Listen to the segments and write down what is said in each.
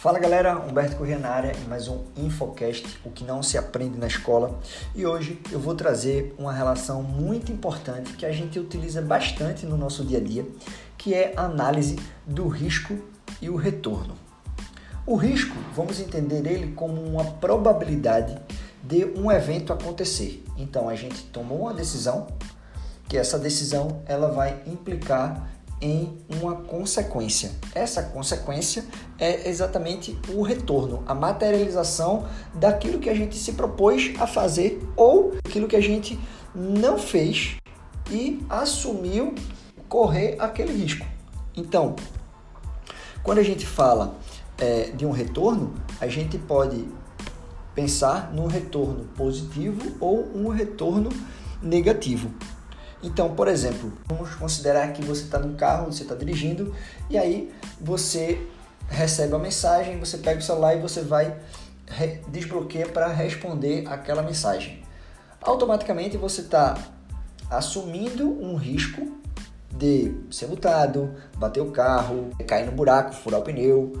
Fala galera, Humberto Corrêa na área em mais um Infocast, o que não se aprende na escola. E hoje eu vou trazer uma relação muito importante que a gente utiliza bastante no nosso dia a dia, que é a análise do risco e o retorno. O risco, vamos entender ele como uma probabilidade de um evento acontecer. Então a gente tomou uma decisão, que essa decisão ela vai implicar em uma consequência. Essa consequência é exatamente o retorno, a materialização daquilo que a gente se propôs a fazer ou aquilo que a gente não fez e assumiu correr aquele risco. Então, quando a gente fala é, de um retorno, a gente pode pensar num retorno positivo ou um retorno negativo. Então, por exemplo, vamos considerar que você está no carro, você está dirigindo e aí você recebe a mensagem, você pega o celular e você vai desbloqueia para responder aquela mensagem. Automaticamente você está assumindo um risco de ser multado, bater o carro, cair no buraco, furar o pneu.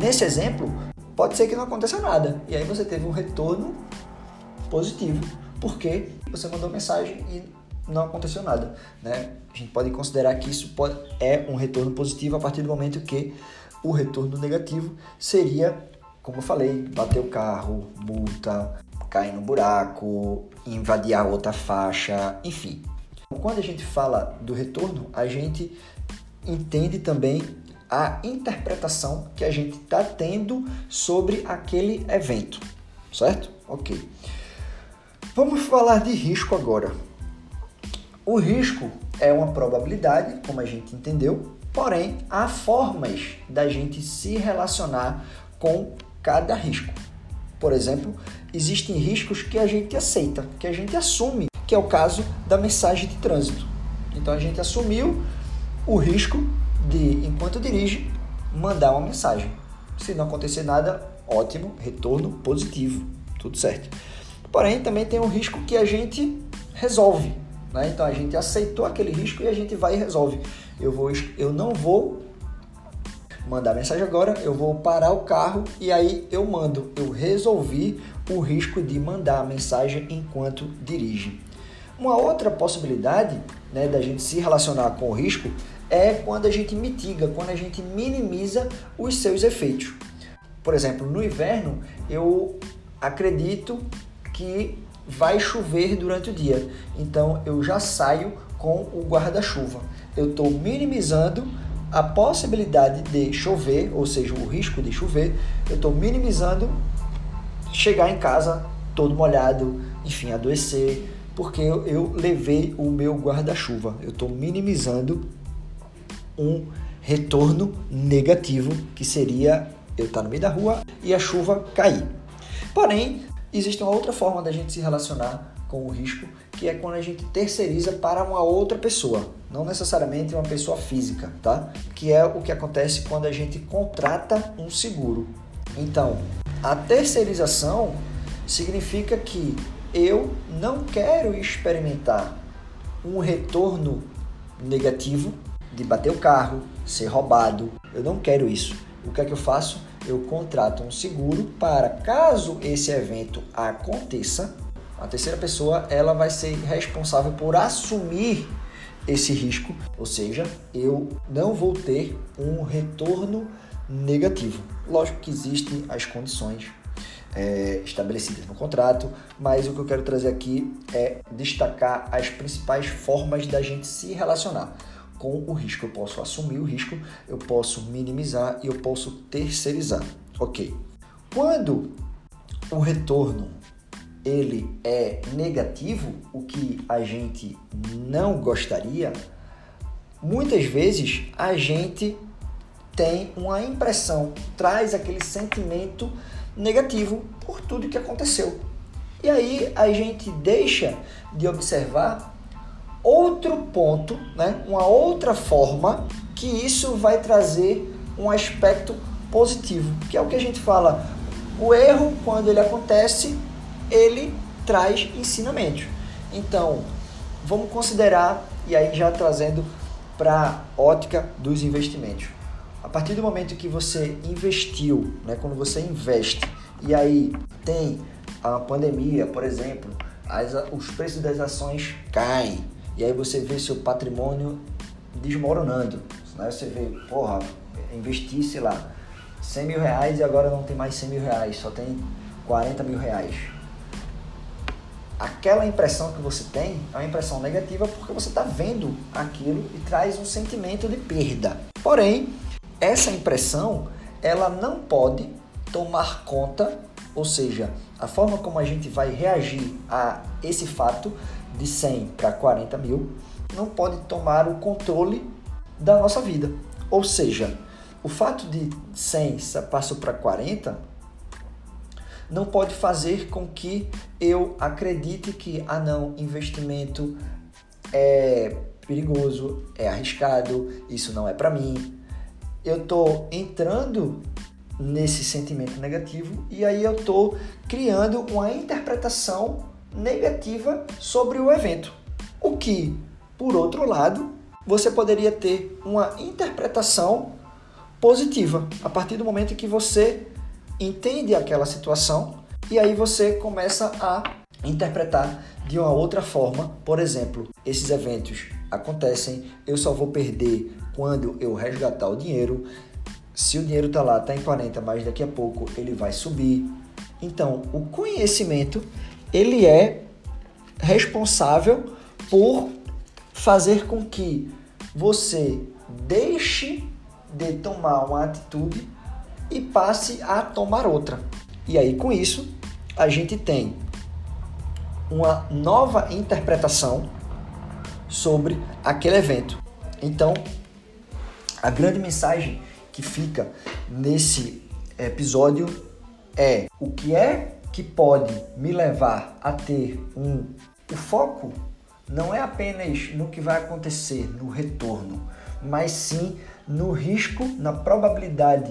Nesse exemplo, pode ser que não aconteça nada e aí você teve um retorno positivo, porque você mandou mensagem e não aconteceu nada. Né? A gente pode considerar que isso pode, é um retorno positivo a partir do momento que o retorno negativo seria, como eu falei, bater o carro, multa, cair no buraco, invadir a outra faixa, enfim. Quando a gente fala do retorno, a gente entende também a interpretação que a gente está tendo sobre aquele evento, certo? Ok. Vamos falar de risco agora. O risco é uma probabilidade, como a gente entendeu, porém há formas da gente se relacionar com cada risco. Por exemplo, existem riscos que a gente aceita, que a gente assume, que é o caso da mensagem de trânsito. Então a gente assumiu o risco de, enquanto dirige, mandar uma mensagem. Se não acontecer nada, ótimo, retorno positivo, tudo certo. Porém, também tem um risco que a gente resolve, né? Então a gente aceitou aquele risco e a gente vai e resolve. Eu, vou, eu não vou mandar mensagem agora, eu vou parar o carro e aí eu mando. Eu resolvi o risco de mandar a mensagem enquanto dirige. Uma outra possibilidade né, da gente se relacionar com o risco é quando a gente mitiga, quando a gente minimiza os seus efeitos. Por exemplo, no inverno, eu acredito que vai chover durante o dia. Então eu já saio com o guarda-chuva. Eu estou minimizando a possibilidade de chover, ou seja, o risco de chover. Eu estou minimizando chegar em casa todo molhado, enfim, adoecer, porque eu, eu levei o meu guarda-chuva. Eu estou minimizando um retorno negativo que seria eu estar no meio da rua e a chuva cair. Porém, Existe uma outra forma da gente se relacionar com o risco, que é quando a gente terceiriza para uma outra pessoa, não necessariamente uma pessoa física, tá? Que é o que acontece quando a gente contrata um seguro. Então, a terceirização significa que eu não quero experimentar um retorno negativo de bater o carro, ser roubado. Eu não quero isso. O que é que eu faço? Eu contrato um seguro para caso esse evento aconteça, a terceira pessoa ela vai ser responsável por assumir esse risco, ou seja, eu não vou ter um retorno negativo. Lógico que existem as condições é, estabelecidas no contrato, mas o que eu quero trazer aqui é destacar as principais formas da gente se relacionar com o risco. Eu posso assumir o risco, eu posso minimizar e eu posso terceirizar. Ok. Quando o retorno ele é negativo, o que a gente não gostaria, muitas vezes a gente tem uma impressão, traz aquele sentimento negativo por tudo que aconteceu. E aí a gente deixa de observar outro ponto, né? uma outra forma que isso vai trazer um aspecto positivo, que é o que a gente fala. O erro, quando ele acontece, ele traz ensinamento. Então, vamos considerar, e aí já trazendo para a ótica dos investimentos. A partir do momento que você investiu, né, quando você investe e aí tem a pandemia, por exemplo, as, os preços das ações caem e aí você vê seu patrimônio desmoronando. Né? Você vê, porra, investi, sei lá, 100 mil reais e agora não tem mais 100 mil reais, só tem 40 mil reais. Aquela impressão que você tem é uma impressão negativa porque você está vendo aquilo e traz um sentimento de perda. Porém, essa impressão ela não pode tomar conta, ou seja, a forma como a gente vai reagir a esse fato de 100 para 40 mil não pode tomar o controle da nossa vida. Ou seja, o fato de 100 passou para 40 não pode fazer com que eu acredite que, ah não, investimento é perigoso, é arriscado, isso não é para mim. Eu tô entrando nesse sentimento negativo e aí eu tô criando uma interpretação negativa sobre o evento. O que, por outro lado, você poderia ter uma interpretação positiva a partir do momento que você entende aquela situação e aí você começa a interpretar de uma outra forma. Por exemplo, esses eventos acontecem, eu só vou perder quando eu resgatar o dinheiro. Se o dinheiro está lá, está em 40, mas daqui a pouco ele vai subir. Então, o conhecimento ele é responsável por fazer com que você deixe de tomar uma atitude e passe a tomar outra. E aí, com isso, a gente tem uma nova interpretação sobre aquele evento. Então, a grande mensagem que fica nesse episódio é o que é que pode me levar a ter um o foco não é apenas no que vai acontecer no retorno, mas sim no risco, na probabilidade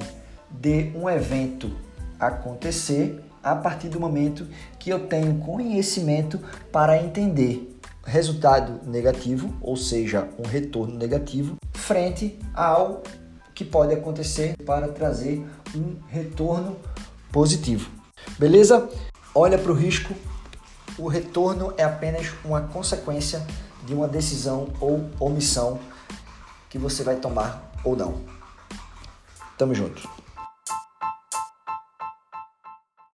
de um evento acontecer a partir do momento que eu tenho conhecimento para entender resultado negativo, ou seja, um retorno negativo, frente ao que pode acontecer para trazer um retorno positivo. Beleza? Olha para o risco. O retorno é apenas uma consequência de uma decisão ou omissão que você vai tomar ou não. Tamo junto.